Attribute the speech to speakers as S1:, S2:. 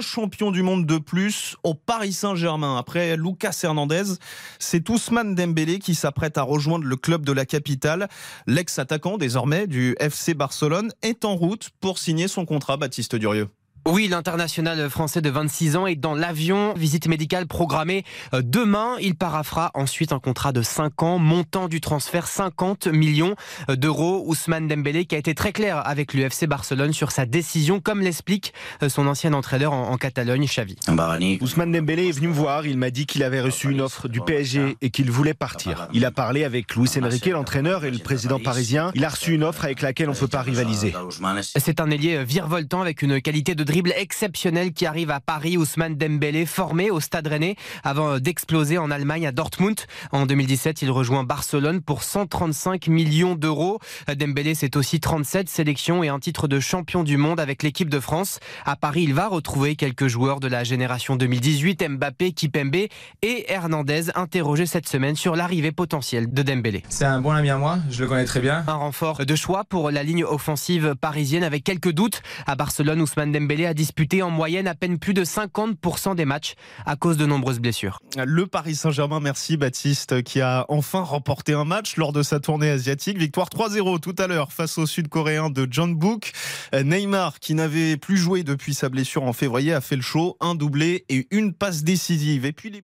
S1: champion du monde de plus au Paris Saint-Germain. Après Lucas Hernandez, c'est Ousmane Dembélé qui s'apprête à rejoindre le club de la capitale. L'ex-attaquant désormais du FC Barcelone est en route pour signer son contrat, Baptiste Durieux.
S2: Oui, l'international français de 26 ans est dans l'avion. Visite médicale programmée euh, demain. Il parafera ensuite un contrat de 5 ans, montant du transfert 50 millions euh, d'euros. Ousmane Dembélé qui a été très clair avec l'UFC Barcelone sur sa décision, comme l'explique euh, son ancien entraîneur en, Catalogne, Xavi.
S3: Ousmane Dembélé est venu me voir. Il m'a dit qu'il avait reçu une offre du PSG et qu'il voulait partir. Il a parlé avec Luis Enrique, l'entraîneur et le président parisien. Il a reçu une offre avec laquelle on ne peut pas rivaliser.
S2: C'est un ailier virevoltant avec une qualité de dribble exceptionnel qui arrive à Paris. Ousmane Dembélé, formé au Stade Rennais avant d'exploser en Allemagne à Dortmund. En 2017, il rejoint Barcelone pour 135 millions d'euros. Dembélé, c'est aussi 37 sélections et un titre de champion du monde avec l'équipe de France. À Paris, il va retrouver quelques joueurs de la génération 2018, Mbappé, Kipembe et Hernandez, interrogés cette semaine sur l'arrivée potentielle de Dembélé.
S4: C'est un bon ami à moi, je le connais très bien.
S2: Un renfort de choix pour la ligne offensive parisienne avec quelques doutes. À Barcelone, Ousmane Dembélé a disputé en moyenne à peine plus de 50% des matchs à cause de nombreuses blessures.
S1: Le Paris Saint-Germain, merci Baptiste, qui a enfin remporté un match lors de sa tournée asiatique. Victoire 3-0 tout à l'heure face au Sud-Coréen de John Book. Neymar, qui n'avait plus joué depuis sa blessure en février, a fait le show, un doublé et une passe décisive. Et puis les